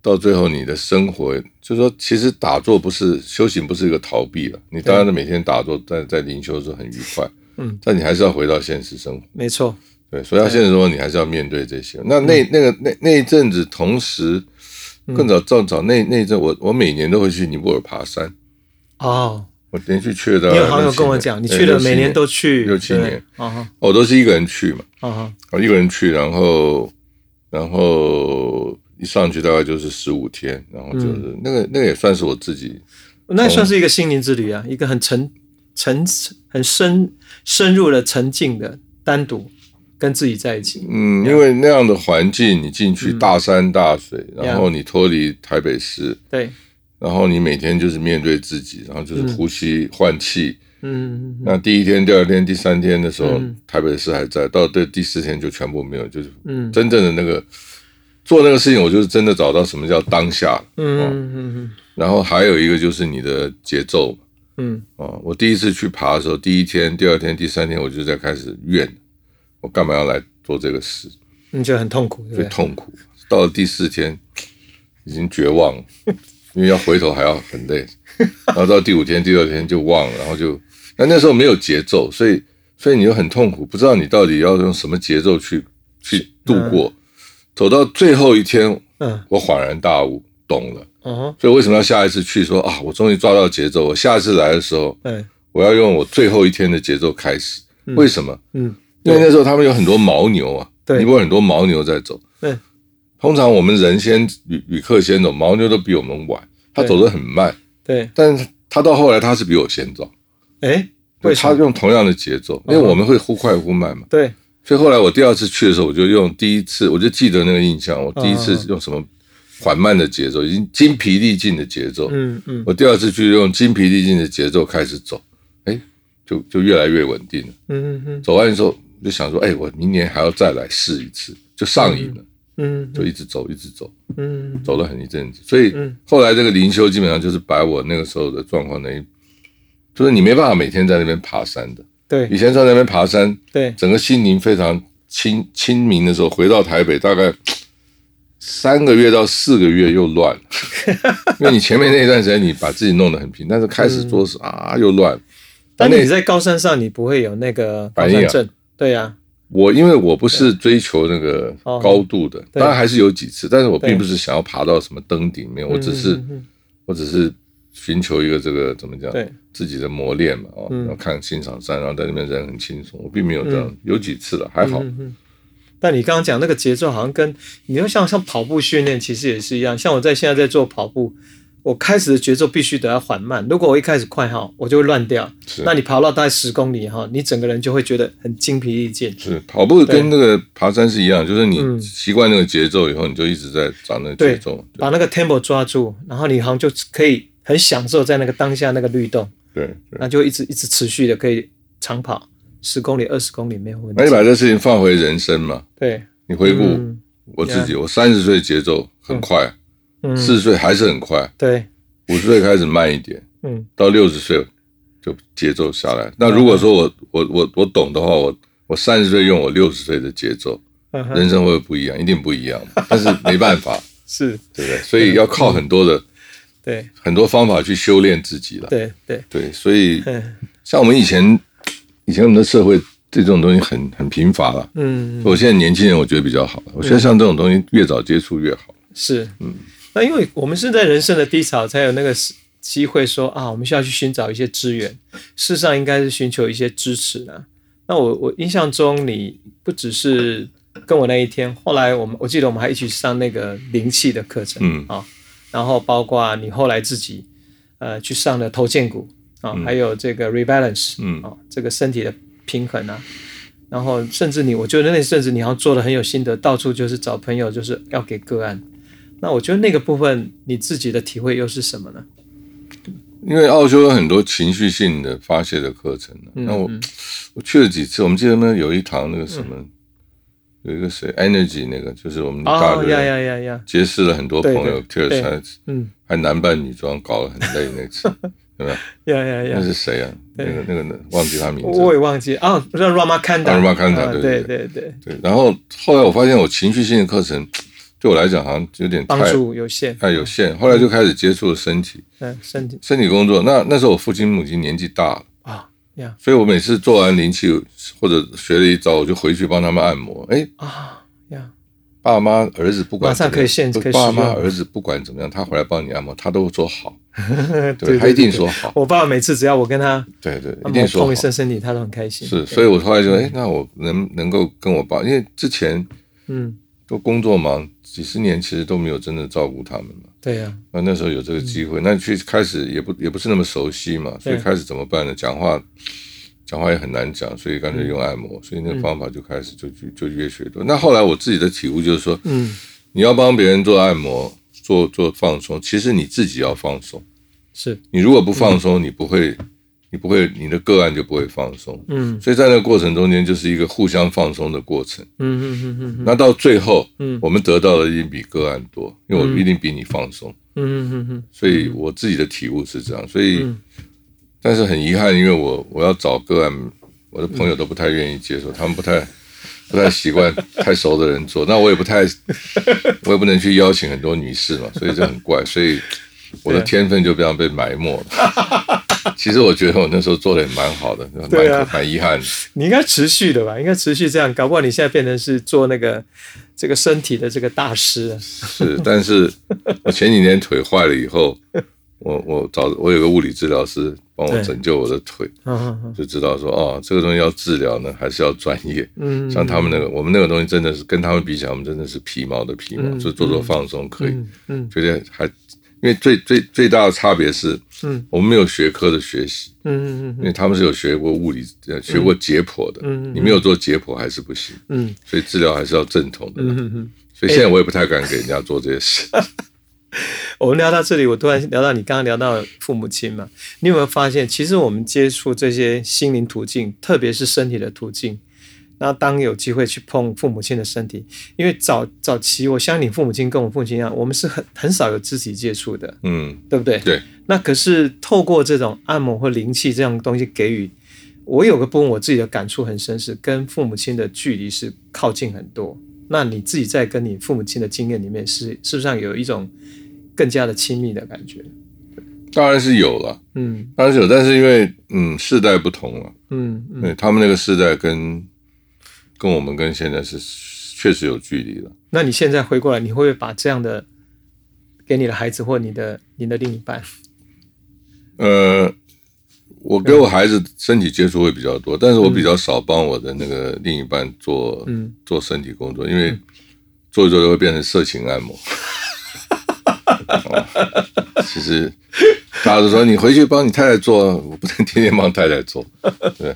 到最后你的生活，就是说其实打坐不是修行，不是一个逃避了。你当然每天打坐，在在灵修的时候很愉快，嗯，但你还是要回到现实生活。没错，对，所以要现实生活，你还是要面对这些。那那那个那那一阵子，同时更早更早那那一阵，我我每年都会去尼泊尔爬山，哦，我连续去了你有好友跟我讲，你去了每年都去六七年，哦我都是一个人去嘛。啊，我一个人去，然后然后一上去大概就是十五天，然后就是、嗯。那个那个也算是我自己，那算是一个心灵之旅啊，一个很沉沉很深深入的沉静的单独跟自己在一起。嗯，因为那样的环境，你进嗯。去大山大水，然后你脱离台北市，对，然后你每天就是面对自己，然后就是呼吸换气，嗯那第一天、第二天、第三天的时候，嗯。台北市还在，到这第四天就全部没有，就是嗯。真正的那个做那个事情，我就是真的找到什么叫当下。嗯嗯嗯然后还有一个就是你的节奏嗯啊。我第一次去爬的时候，第一天、第二天、第三天，我就在开始怨，我干嘛要来做这个事，你觉得很痛苦，对？痛苦。到了第四天，已经绝望了，因为要回头还要很累。然后到第五天、第六天就忘了，然后就那那时候没有节奏，所以所以你就很痛苦，不知道你到底要用什么节奏去去度过。走到最后一天，嗯我恍然大悟，懂了。哦，所以为什么要下一次去说啊？我终于抓到节奏，我下一次来的时候，对，我要用我最后一天的节奏开始。为什么？嗯因为那时候他们有很多牦牛啊，对尼泊尔很多牦牛在走。对，通常我们人先旅旅客先走，牦牛都比我们晚，他走得很慢，对，但是他到后来他是比我先走，哎，为什他？用同样的节奏，因为我们会忽快忽慢嘛。对，所以后来我第二次去的时候，我就用第一次，我就记得那个印象，我第一次嗯用什么缓慢的节奏，已经精疲力尽的节奏。嗯嗯我第二次去用精疲力尽的节奏开始走，哎，就就越来越稳定了。嗯嗯嗯走完的时候就想说，哎，我明年还要再来试一次，就上瘾了，嗯就一直走，一直走，嗯走了很一阵子。所以嗯后来这个灵修基本上就是把我那个时候的状况等于，就是你没办法每天在那边爬山的。对。以前在那边爬山，对，整个心灵非常清清明的时候，回到台北大概三个月到四个月又乱。了，因为你前面那一段时间你把自己弄得很平，但是开始做事、啊又乱。那但你在高山上，你不会有那个高反应症，对呀，我因为我不是追求那个哦。高度的，当然还是有几次，但是我并不是想要爬到什么登顶没有，我只是我只是寻求一个这个怎么讲，对自己的磨练嘛，哦，嗯然后看欣赏山，然后在那边人很轻松，我并没有这样，有几次了，还好，嗯嗯。但你刚刚讲那个节奏，好像跟你要像像跑步训练，其实也是一样。像我在现在在做跑步，我开始的节奏必须得要缓慢。如果我一开始快哈，我就会乱掉。是那你跑到大概十公里哈，你整个人就会觉得很精疲力尽。是跑步跟那个爬山是一样，就是你嗯习惯那个节奏以后，你就一直在找那个节奏，把那个 tempo 抓住，然后你好像就可以很享受在那个当下那个律动，对对。那就一直一直持续的可以长跑十公里、二十公里没有问题。那。你把这事情放回人生嘛，对，你回顾嗯我自己，我三十岁节奏很快，嗯，四十岁还是很快，对，五十岁开始慢一点，嗯。到六十岁就节奏下来。那如果说我我我我懂的话，我我三十岁用我六十岁的节奏，嗯人生会不会不一样？一定不一样，但是没办法，是，对不对？所以要靠很多的对很多方法去修炼自己了。对对，对，所以 嗯像我们以前以前我们的社会对这种东西很很贫乏了。嗯。我现在年轻人我觉得比较好，我觉得像这种东西越早接触越好。是，嗯，那因为我们是在人生的低潮，才有那个时机会说啊，我们需要去寻找一些资源，事实上应该是寻求一些支持呢。那我我印象中，你不只是跟我那一天，后来我们我记得我们还一起上那个灵气的课程，嗯啊，然后包括你后来自己呃去上的头肩股啊，还有这个 rebalance，嗯啊，这个身体的平衡啊，然后甚至你，我觉得那甚至你好像做的很有心得，到处就是找朋友，就是要给个案。那我觉得那个部分你自己的体会又是什么呢？因为澳洲有很多情绪性的发泄的课程嗯那我我去了几次，我们记得那有一堂那个什么，有一个谁 Energy 那个，就是我们大哦呀呀呀呀，结识了很多朋友对对，Tears 还嗯，还男扮女装，搞得很累那次，有没有？呀呀呀那，是谁啊？那个那个忘记他名字我。也忘记啊，不是 Rama Kanda，啊，Ramakanta，啊对对对对对，对，然后后来我发现我情绪性的课程对我来讲好像有点帮太助有限，太有限，后来就开始接触了身体嗯，身体身体工作。那那时候我父亲母亲年纪大了。所以我每次做完灵气或者学了一招，我就回去帮他们按摩。哎，啊呀，爸妈儿子不管马上怎么样可以现可以爸妈儿子不管怎么样，他回来帮你按摩，他都说好，他一定说好，我爸爸每次只要我跟他对对，一定说碰一下身体，他都很开心。是。所以我后来就哎，那我能能够跟我爸，因为之前嗯，都工作忙，几十年其实都没有真的照顾他们嘛。对呀，那那时候有这个机会，那去开始也不也不是那么熟悉嘛，所以开始怎么办呢？讲话讲话也很难讲，所以干脆用按摩，所以那个方法就开始就就就越学多。那后来我自己的体悟就是说，嗯，你要帮别人做按摩、做做放松，其实你自己要放松。是，你如果不放松，你不会你不会，你的个案就不会放松。嗯所以在那个过程中间，就是一个互相放松的过程。嗯嗯嗯嗯那到最后，嗯我们得到的一定比个案多，因为我一定比你放松。嗯嗯嗯所以我自己的体悟是这样。所以，嗯但是很遗憾，因为我我要找个案，我的朋友都不太愿意接受，他们不太不太习惯太熟的人做。那我也不太，我也不能去邀请很多女士嘛，所以这很怪。所以我的天分就这样被埋没了。其实我觉得我那时候做的也蛮好的，蛮 对啊可蛮遗憾的。你应该持续的吧？应该持续这样，搞不好你现在变成是做那个这个身体的这个大师啊。是，但是我前几年腿坏了以后，我我找我有个物理治疗师帮我拯救我的腿，就知道说哦，这个东西要治疗呢，还是要专业。嗯像他们那个，我们那个东西真的是跟他们比起来，我们真的是皮毛的皮毛，嗯就做做放松可以，嗯嗯觉得还因为最最最大的差别是，嗯我们没有学科的学习，嗯嗯嗯因为他们是有学过物理、呃学过解剖的，嗯你没有做解剖还是不行，嗯所以治疗还是要正统的。嗯嗯嗯。所以现在我也不太敢给人家做这些事。我们聊到这里，我突然聊到你刚刚聊到父母亲嘛，你有没有发现，其实我们接触这些心灵途径，特别是身体的途径，那当有机会去碰父母亲的身体，因为早早期，我相信你父母亲跟我父亲一样，我们是很很少有肢体接触的，嗯，对不对？对。那可是透过这种按摩或灵气这样东西给予，我有个部分我自己的感触很深，是跟父母亲的距离是靠近很多。那你自己在跟你父母亲的经验里面是，是不是上有一种更加的亲密的感觉？当然是有了，嗯当然是有，但是因为嗯世代不同了，嗯嗯对他们那个世代跟跟我们跟现在是确实有距离了。那你现在回过来，你会不会把这样的给你的孩子或你的你的另一半？呃，我给我孩子身体接触会比较多，但是我比较少帮我的那个另一半做、嗯做身体工作，因为做一做就会变成色情按摩。哦其实大家都说你回去帮你太太做，我不能天天帮太太做。对，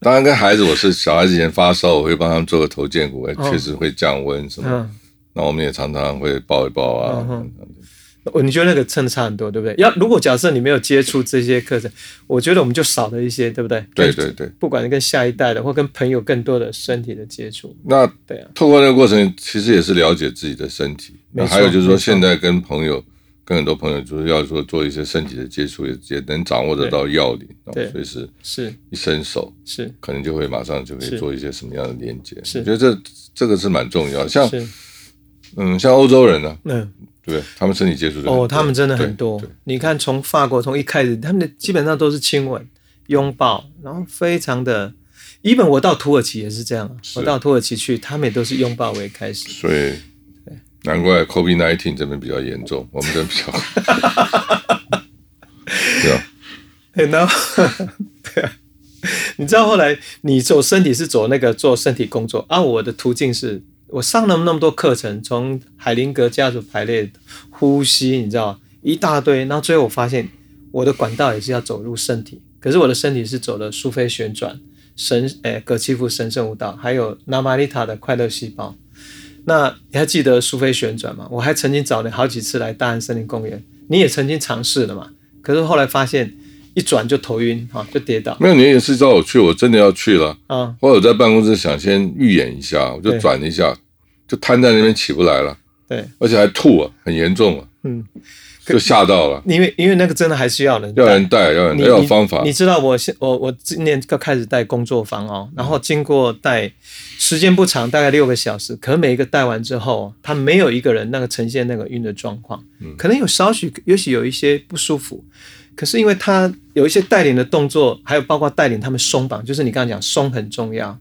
当然跟孩子，我是小孩子以前发烧，我会帮他们做个头肩骨，确实会降温什么。嗯，那我们也常常会抱一抱啊。你觉得那个真的差很多，对不对？要如果假设你没有接触这些课程，我觉得我们就少了一些，对不对？对对对，不管是跟下一代的，或跟朋友更多的身体的接触，那对啊，透过那个过程，其实也是了解自己的身体。还有就是说，现在跟朋友、跟很多朋友，就是要说做一些身体的接触，也也能掌握得到要领，随时是一伸手，是可能就会马上就可以做一些什么样的连接。是我觉得这这个是蛮重要的。像是，嗯，像欧洲人呢、嗯，对？他们身体接触哦，他们真的很多。你看，从法国从一开始，他们的基本上都是亲吻、拥抱，然后非常的。一本我到土耳其也是这样啊，我到土耳其去，他们也都是拥抱为开始。所以难怪 COVID nineteen 这边比较严重，我们这边比较好。对啊，对，然后对啊，你知道后来你走身体是走那个做身体工作啊，我的途径是我上了那么多课程，从海灵格家族排列、呼吸，你知道一大堆，然后最后我发现我的管道也是要走入身体，可是我的身体是走了苏菲旋转、神诶葛基夫神圣舞蹈，还有纳玛丽塔的快乐细胞。那你还记得苏菲旋转吗？我还曾经找你好几次来大安森林公园，你也曾经尝试了嘛？可是后来发现一转就头晕，哈、就跌倒没有，你也是找我去，我真的要去了。啊。或者在办公室想先预演一下，我就对转一下，就瘫在那边起不来了，对，而且还吐啊，很严重啊，嗯，就吓到了，因为因为那个真的还是要人要人带，要人带，要有方法你。知道我现我我今年刚开始带工作坊哦，然后经过带时间不长，大概六个小时，可能每一个带完之后，他没有一个人那个呈现那个晕的状况，嗯可能有少许也许有一些不舒服，可是因为他有一些带领的动作，还有包括带领他们松绑，就是你刚刚讲松很重要。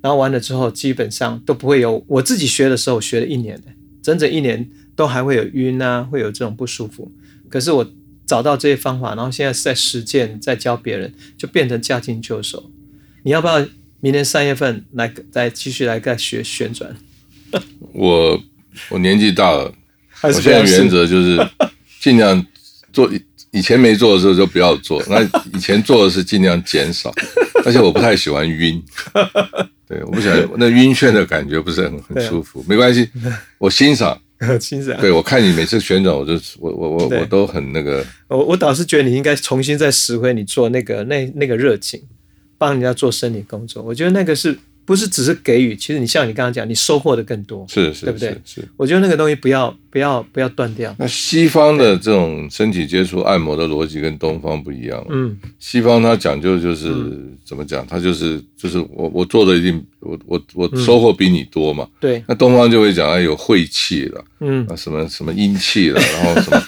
然后完了之后，基本上都不会有。我自己学的时候，学了一年，整整一年都还会有晕啊，会有这种不舒服。可是我找到这些方法，然后现在是在实践，在教别人，就变成驾轻就熟。你要不要明年三月份来再继续来再学旋转？我我年纪大了，我现在原则就是 尽量做，以前没做的时候就不要做，那以前做的是尽量减少，而且我不太喜欢晕，对，我不喜欢那晕眩的感觉不是很很舒服，没关系，我欣赏，欣赏。对我看你每次旋转，我就我我我我都很那个，我我倒是觉得你应该重新再拾回你做那个那那个热情，帮人家做生理工作。我觉得那个是不是只是给予？其实你像你刚刚讲，你收获的更多。是是对不对是是。我觉得那个东西不要不要不要断掉。那西方的这种身体接触按摩的逻辑跟东方不一样。嗯，西方它讲究就是、怎么讲？它就是就是我我做的一定我我我收获比你多嘛。对，那东方就会讲啊有晦气了，嗯，啊什么什么阴气了，然后什么，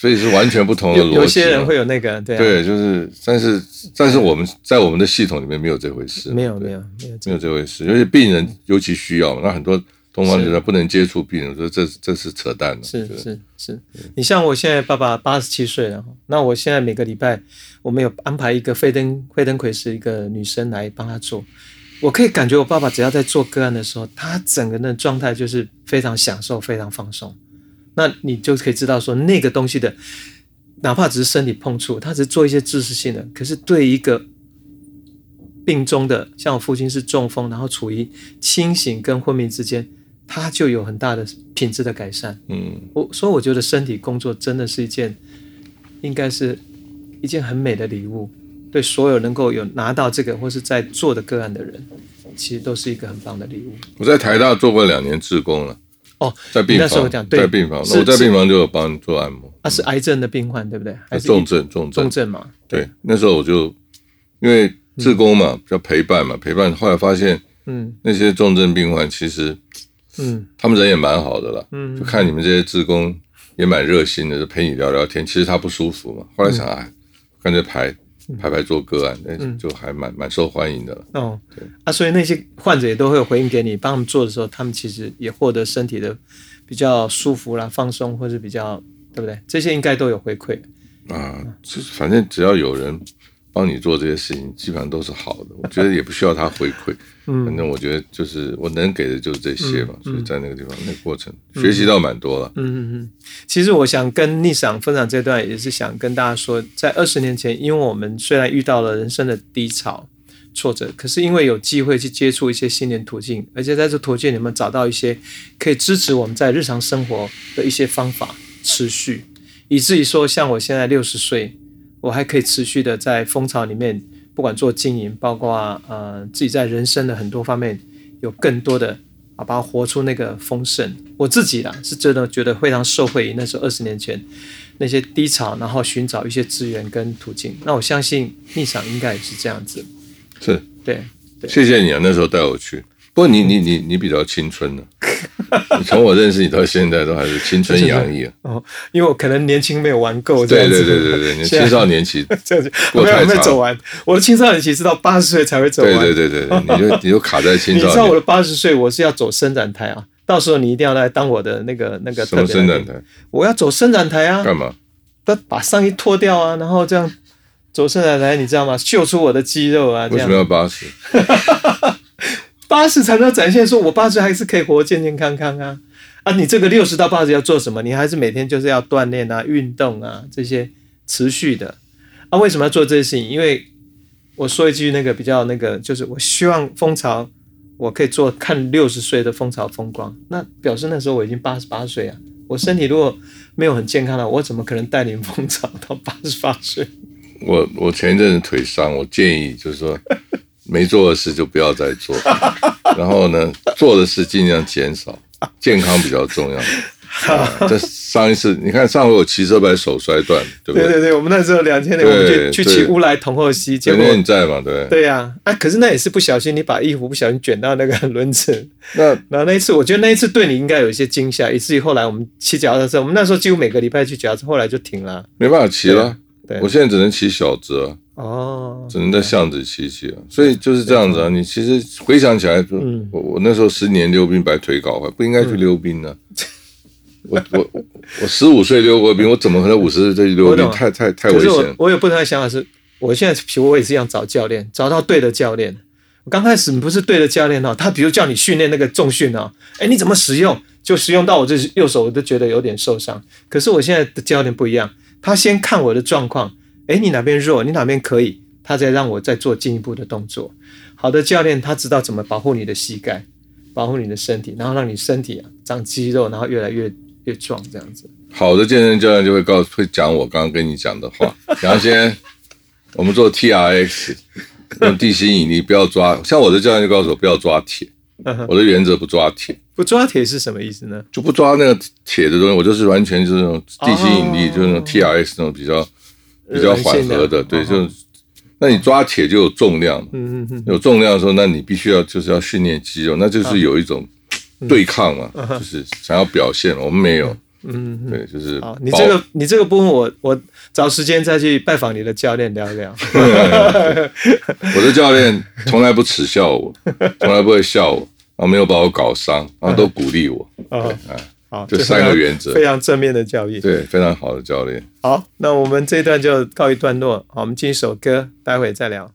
所以是完全不同的逻辑。有有些人会有那个对啊，对，就是但是但是我们在我们的系统里面没有这回事，对没有没有没有没有这回事，因为病人尤其需要嘛，那很多东方觉得不能接触病人，说这这是扯淡的，是是是，你像我现在爸爸八十七岁了，那我现在每个礼拜我们有安排一个费登费登奎是一个女生来帮他做，我可以感觉我爸爸只要在做个案的时候，他整个人的状态就是非常享受、非常放松。那你就可以知道说那个东西的，哪怕只是身体碰触，他只是做一些知识性的，可是对一个病中的，像我父亲是中风，然后处于清醒跟昏迷之间，他就有很大的品质的改善。嗯，我所以我觉得身体工作真的是一件，应该是一件很美的礼物，对所有能够有拿到这个或是在做的个案的人，其实都是一个很棒的礼物。我在台大做过两年志工了，哦，在病你那时候房，讲对在病房，是我在病房就有帮你做按摩，啊，是癌症的病患对不对？还是重症重症重症嘛？对，那时候我就因为志工嘛，叫陪伴嘛，陪伴，后来发现嗯那些重症病患其实嗯他们人也蛮好的啦，嗯就看你们这些志工也蛮热心的，就陪你聊聊天。其实他不舒服嘛，后来想，哎，干脆排排排做个案，那就还蛮蛮受欢迎的了。哦对啊，所以那些患者也都会有回应给你，帮他们做的时候，他们其实也获得身体的比较舒服啦、放松，或是比较对不对？这些应该都有回馈。啊，就是反正只要有人帮你做这些事情，基本上都是好的。我觉得也不需要他回馈，嗯反正我觉得就是我能给的就是这些嘛。所以在那个地方，那个过程学习到蛮多了。嗯嗯嗯，其实我想跟逆赏分享这段，也是想跟大家说，在二十年前，因为我们虽然遇到了人生的低潮、挫折，可是因为有机会去接触一些心灵途径，而且在这途径里面找到一些可以支持我们在日常生活的一些方法，持续，以至于说，像我现在六十岁，我还可以持续的在蜂巢里面，不管做经营，包括呃自己在人生的很多方面有更多的啊，把它活出那个丰盛。我自己啦，是真的觉得非常受惠于那时候二十年前那些低潮，然后寻找一些资源跟途径。那我相信逆赏应该也是这样子，是，对，谢谢你啊，那时候带我去。不过你你你你比较青春呢、你 从我认识你到现在都还是青春洋溢啊。哦，因为我可能年轻没有玩够，这对样子对对对对，青少年期，这样子，没有没有走完，我的青少年期是到八十岁才会走完。对对对对对，你就你就卡在青少年你知道。我的八十岁我是要走伸展台啊，到时候你一定要来当我的那个那个什么伸展台？我要走伸展台啊，干嘛？把把上衣脱掉啊，然后这样走伸展台，你知道吗？秀出我的肌肉啊，为什么要八十？八十才能展现说我八十还是可以活健健康康啊啊！你这个六十到八十要做什么？你还是每天就是要锻炼啊、运动啊这些持续的啊。为什么要做这些事情？因为我说一句那个比较那个，就是我希望蜂巢我可以做看六十岁的蜂巢风光，那表示那时候我已经八十八岁啊。我身体如果没有很健康了，我怎么可能带领蜂巢到八十八岁？我我前一阵子腿伤，我建议就是说，没做的事就不要再做，然后呢，做的事尽量减少，健康比较重要。啊这上一次你看上回我骑车把手摔断，对不对？对对对，我们那时候两千年我们对去去骑对乌来同后溪，结前果你在嘛？对不对？呀、啊，可是那也是不小心，你把衣服不小心卷到那个轮子，那然后那一次，我觉得那一次对你应该有一些惊吓，以至于后来我们骑脚踏车，我们那时候几乎每个礼拜去脚踏车，后来就停了。没办法骑了，对，我现在只能骑小子啊，哦，只能在巷子骑骑啊。所以就是这样子啊。你其实回想起来，我我那时候十年溜冰把腿搞坏，不应该去溜冰呢。我我我十五岁溜过冰，我怎么可能五十岁去溜冰？太太太危险了。我我有不同的想法是，我现在我也是一样找教练，找到对的教练。我刚开始不是对的教练哦，他比如叫你训练那个重训哦，哎，你怎么使用？就使用到我这右手，我都觉得有点受伤。可是我现在的教练不一样，他先看我的状况，哎，你哪边弱，你哪边可以，他再让我再做进一步的动作。好的教练他知道怎么保护你的膝盖，保护你的身体，然后让你身体啊长肌肉，然后越来越越壮这样子。好的健身教练就会告诉会讲我刚刚跟你讲的话。然后先我们做 T R X，用地心引力，不要抓。像我的教练就告诉我不要抓铁，我的原则不抓铁。不抓铁是什么意思呢？就不抓那个铁的东西，我就是完全就是那种地心引力，就是那种 T R X 那种比较比较缓和的。对，就那你抓铁就有重量，嗯嗯嗯，有重量的时候，那你必须要就是要训练肌肉，那就是有一种对抗嘛，就是想要表现。我们没有，嗯，对，就是你这个你这个部分，我我找时间再去拜访你的教练聊一聊。我的教练从来不耻笑我，从来不会笑我。啊，没有把我搞伤，然后都鼓励我。啊，好，这三个原则，非常正面的教育。对，非常好的教练。好，那我们这一段就告一段落。好，我们进一首歌，待会再聊。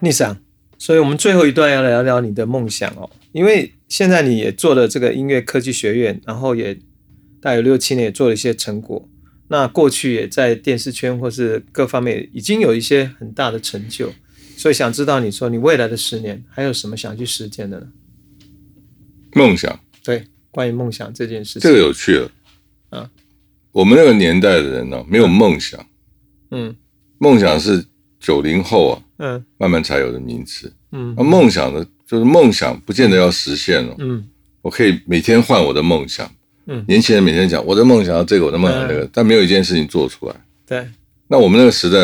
逆想，所以我们最后一段要聊聊你的梦想哦。因为现在你也做了这个音乐科技学院，然后也大概六七年也做了一些成果。那过去也在电视圈或是各方面已经有一些很大的成就，所以想知道你说你未来的十年还有什么想去实践的呢？梦想，对，关于梦想这件事情，这个有趣了。啊，我们那个年代的人呢，没有梦想。嗯，梦想是九零后啊。嗯，慢慢才有的名词。嗯，那梦想呢，就是梦想，不见得要实现了。嗯，我可以每天换我的梦想。嗯，年轻人每天讲我的梦想要这个，我的梦想那个，但没有一件事情做出来。对。那我们那个时代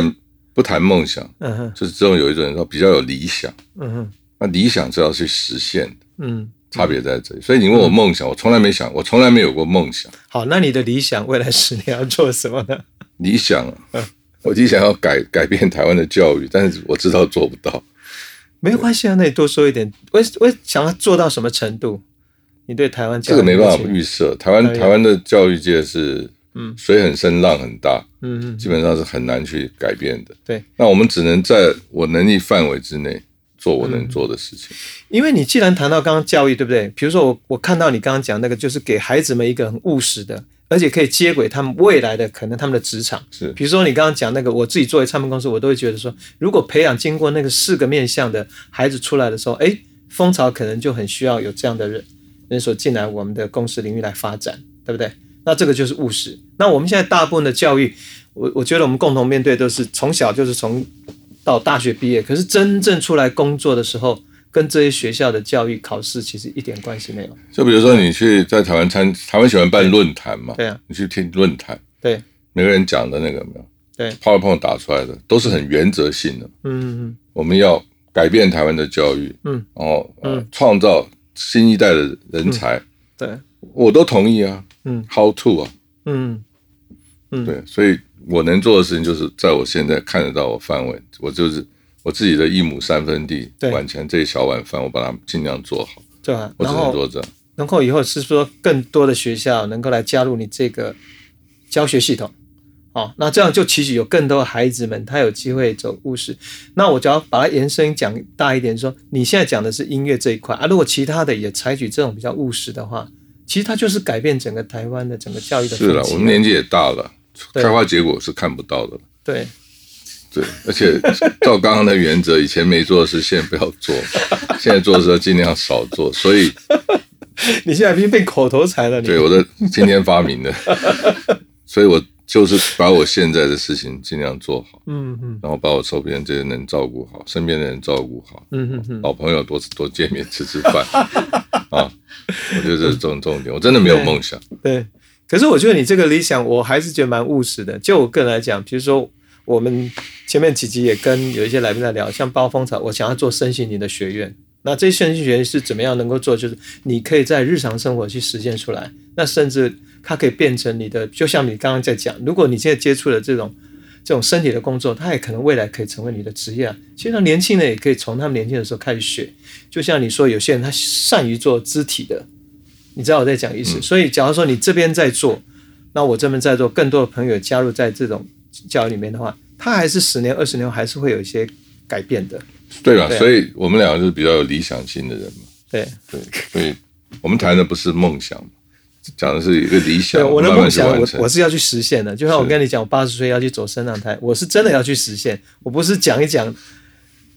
不谈梦想，嗯哼，就是这种有一种人说比较有理想。嗯哼。那理想是要去实现的。嗯，差别在这里。所以你问我梦想，我从来没想，我从来没有过梦想。好，那你的理想未来十年要做什么呢？理想啊。我就想要改 改变台湾的教育，但是我知道做不到。没有关系啊，那你多说一点。我我想要做到什么程度？你对台湾这个没办法预设。台湾台湾的教育界是嗯水很深浪很大，嗯嗯，基本上是很难去改变的。对，那我们只能在我能力范围之内做我能做的事情。因为你既然谈到刚刚教育，对不对？比如说我我看到你刚刚讲那个，就是给孩子们一个很务实的。而且可以接轨他们未来的可能，他们的职场是，比如说你刚刚讲那个，我自己作为唱片公司，我都会觉得说，如果培养经过那个四个面向的孩子出来的时候，哎，蜂巢可能就很需要有这样的人人所进来我们的公司领域来发展，对不对？那这个就是务实。那我们现在大部分的教育，我我觉得我们共同面对都是从小就是从到大学毕业，可是真正出来工作的时候。跟这些学校的教育考试其实一点关系没有。就比如说，你去在台湾参，台湾喜欢办论坛嘛？对啊。你去听论坛，对，每个人讲的那个没有？对，PowerPoint 打出来的都是很原则性的。嗯嗯。我们要改变台湾的教育，嗯，然后创造新一代的人才。对，我都同意啊。嗯，How to 啊？嗯嗯。对，所以我能做的事情就是在我现在看得到我范围，我就是。我自己的一亩三分地，碗前这一小碗饭，我把它尽量做好。对啊，我只能做这。然后以后是说更多的学校能够来加入你这个教学系统，哦，那这样就其实有更多的孩子们，他有机会走务实。那我只要把它延伸讲大一点，说你现在讲的是音乐这一块啊，如果其他的也采取这种比较务实的话，其实它就是改变整个台湾的整个教育的。是了，我们年纪也大了，开花结果是看不到的。对，对，而且照刚刚的原则，以前没做的事，现在不要做；现在做的时候，尽量少做。所以 你现在已经变口头禅了。对，我的今天发明的，所以我。就是把我现在的事情尽量做好，嗯嗯，然后把我周边这些人照顾好，身边的人照顾好，嗯嗯嗯，老朋友多多见面吃吃饭，啊，我觉得这是重重点。我真的没有梦想，对。可是我觉得你这个理想，我还是觉得蛮务实的。就我个人来讲，比如说我们前面几集也跟有一些来宾在聊，像包风草，我想要做身心灵的学院。那这些身心学院是怎么样能够做？就是你可以在日常生活去实现出来，那甚至。它可以变成你的，就像你刚刚在讲，如果你现在接触的这种这种身体的工作，它也可能未来可以成为你的职业啊。其实年轻人也可以从他们年轻的时候开始学。就像你说，有些人他善于做肢体的，你知道我在讲意思。所以，假如说你这边在做，那我这边在做，更多的朋友加入在这种教育里面的话，他还是十年、二十年还是会有一些改变的。对吧？所以我们两个是比较有理想性的人嘛。对对，所以我们谈的不是梦想。讲的是一个理想，我的梦想，我我是要去实现的。就像我跟你讲，我八十岁要去走升降台，我是真的要去实现。我不是讲一讲，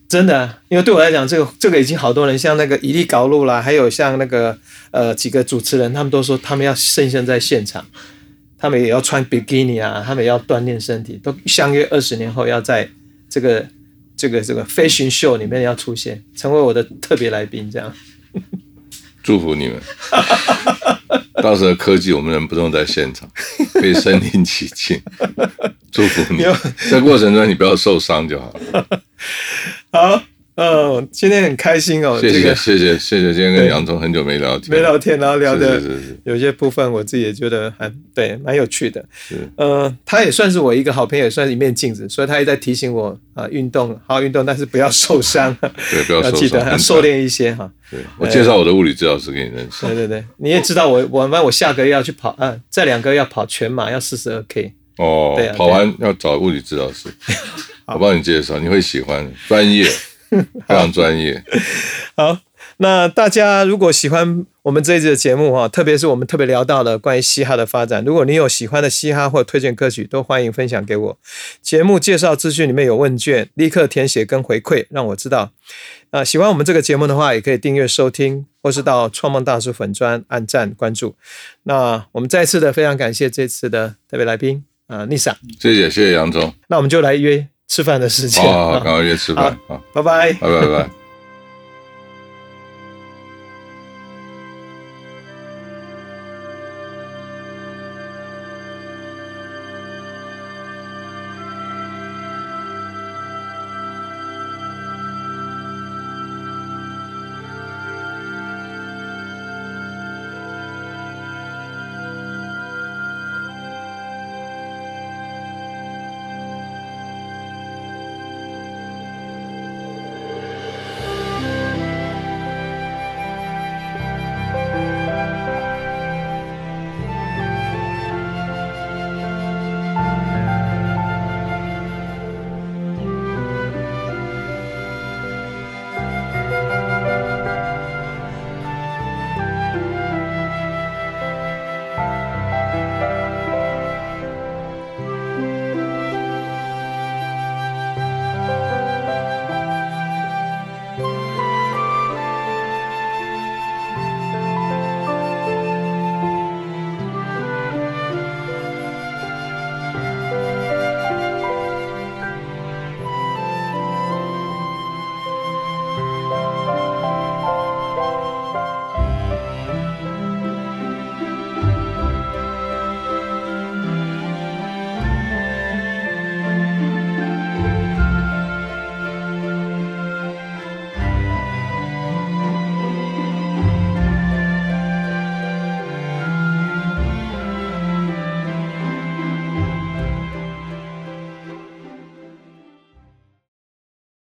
真的，因为对我来讲，这个这个已经好多人，像那个伊利高露啦，还有像那个呃几个主持人，他们都说他们要现身在现场，他们也要穿比基尼啊，他们也要锻炼身体，都相约二十年后要在这个这个这个飞行秀里面要出现，成为我的特别来宾，这样。祝福你们。到时候科技，我们人不用在现场，可以身临其境。祝福你，在过程中你不要受伤就好了。好。嗯，今天很开心哦。谢谢谢谢谢谢，今天跟杨总很久没聊天，没聊天，然后聊的有些部分我自己也觉得还对，蛮有趣的。是，呃，他也算是我一个好朋友，也算是一面镜子，所以他也在提醒我啊，运动好好运动，但是不要受伤。对，不要受伤，要瘦练一些哈。对，我介绍我的物理治疗师给你认识。对对对，你也知道我我我下个月要去跑啊，这两个要跑全马，要四十二 K。哦，对，跑完要找物理治疗师，我帮你介绍，你会喜欢，专业。非常专业。好，那大家如果喜欢我们这一集的节目哈，特别是我们特别聊到的关于嘻哈的发展，如果你有喜欢的嘻哈或推荐歌曲，都欢迎分享给我。节目介绍资讯里面有问卷，立刻填写跟回馈，让我知道。啊，喜欢我们这个节目的话，也可以订阅收听，或是到创梦大叔粉专按赞关注。那我们再次的非常感谢这次的特别来宾啊，Nisa。谢谢谢谢杨总。那我们就来约。吃饭的时间，好好，赶快约吃饭，好，拜拜，拜拜拜。